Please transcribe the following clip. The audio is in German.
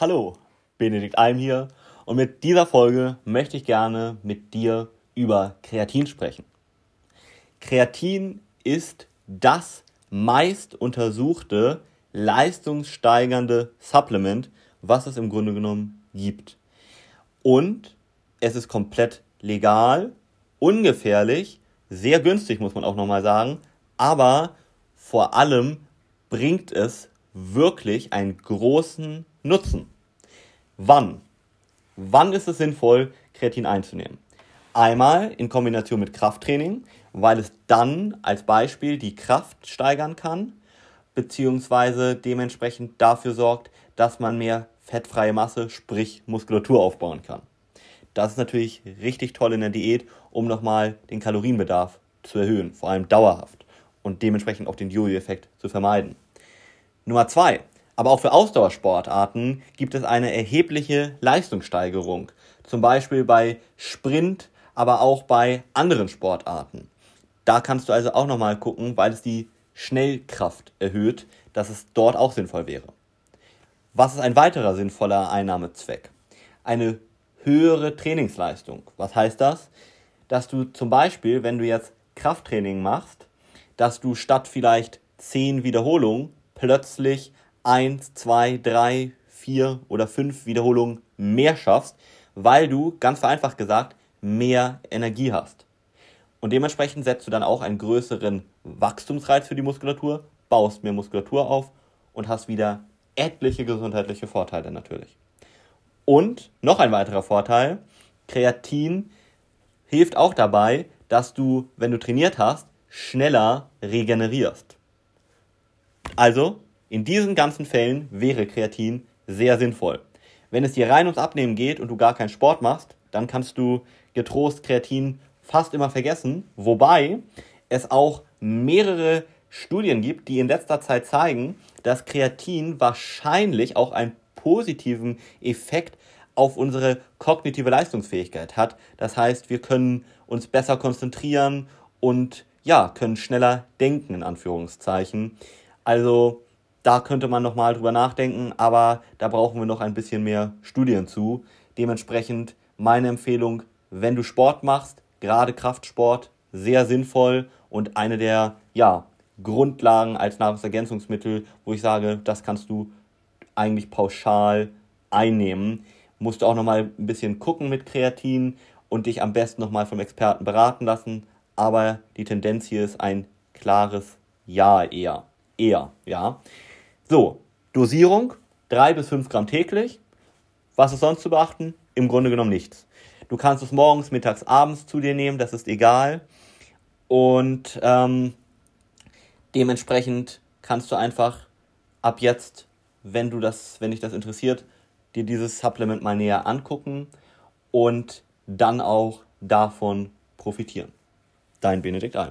Hallo, Benedikt Alm hier und mit dieser Folge möchte ich gerne mit dir über Kreatin sprechen. Kreatin ist das meist untersuchte leistungssteigernde Supplement, was es im Grunde genommen gibt. Und es ist komplett legal, ungefährlich, sehr günstig muss man auch nochmal sagen, aber vor allem bringt es wirklich einen großen Nutzen. Wann? Wann ist es sinnvoll, Kreatin einzunehmen? Einmal in Kombination mit Krafttraining, weil es dann als Beispiel die Kraft steigern kann, beziehungsweise dementsprechend dafür sorgt, dass man mehr fettfreie Masse, sprich Muskulatur aufbauen kann. Das ist natürlich richtig toll in der Diät, um nochmal den Kalorienbedarf zu erhöhen, vor allem dauerhaft und dementsprechend auch den Jojo-Effekt zu vermeiden. Nummer zwei. Aber auch für Ausdauersportarten gibt es eine erhebliche Leistungssteigerung. Zum Beispiel bei Sprint, aber auch bei anderen Sportarten. Da kannst du also auch nochmal gucken, weil es die Schnellkraft erhöht, dass es dort auch sinnvoll wäre. Was ist ein weiterer sinnvoller Einnahmezweck? Eine höhere Trainingsleistung. Was heißt das? Dass du zum Beispiel, wenn du jetzt Krafttraining machst, dass du statt vielleicht 10 Wiederholungen plötzlich 1, 2, 3, 4 oder 5 Wiederholungen mehr schaffst, weil du, ganz vereinfacht gesagt, mehr Energie hast. Und dementsprechend setzt du dann auch einen größeren Wachstumsreiz für die Muskulatur, baust mehr Muskulatur auf und hast wieder etliche gesundheitliche Vorteile natürlich. Und noch ein weiterer Vorteil, Kreatin hilft auch dabei, dass du, wenn du trainiert hast, schneller regenerierst. Also, in diesen ganzen Fällen wäre Kreatin sehr sinnvoll. Wenn es dir rein ums Abnehmen geht und du gar keinen Sport machst, dann kannst du getrost Kreatin fast immer vergessen, wobei es auch mehrere Studien gibt, die in letzter Zeit zeigen, dass Kreatin wahrscheinlich auch einen positiven Effekt auf unsere kognitive Leistungsfähigkeit hat. Das heißt, wir können uns besser konzentrieren und ja, können schneller denken in Anführungszeichen. Also da könnte man nochmal drüber nachdenken, aber da brauchen wir noch ein bisschen mehr Studien zu. Dementsprechend meine Empfehlung, wenn du Sport machst, gerade Kraftsport, sehr sinnvoll und eine der ja, Grundlagen als Nahrungsergänzungsmittel, wo ich sage, das kannst du eigentlich pauschal einnehmen. Musst du auch nochmal ein bisschen gucken mit Kreatin und dich am besten nochmal vom Experten beraten lassen. Aber die Tendenz hier ist ein klares Ja eher. Eher, ja. So, Dosierung 3 bis 5 Gramm täglich. Was ist sonst zu beachten? Im Grunde genommen nichts. Du kannst es morgens, mittags, abends zu dir nehmen, das ist egal. Und ähm, dementsprechend kannst du einfach ab jetzt, wenn du das, wenn dich das interessiert, dir dieses Supplement mal näher angucken und dann auch davon profitieren. Dein Benedikt Alm.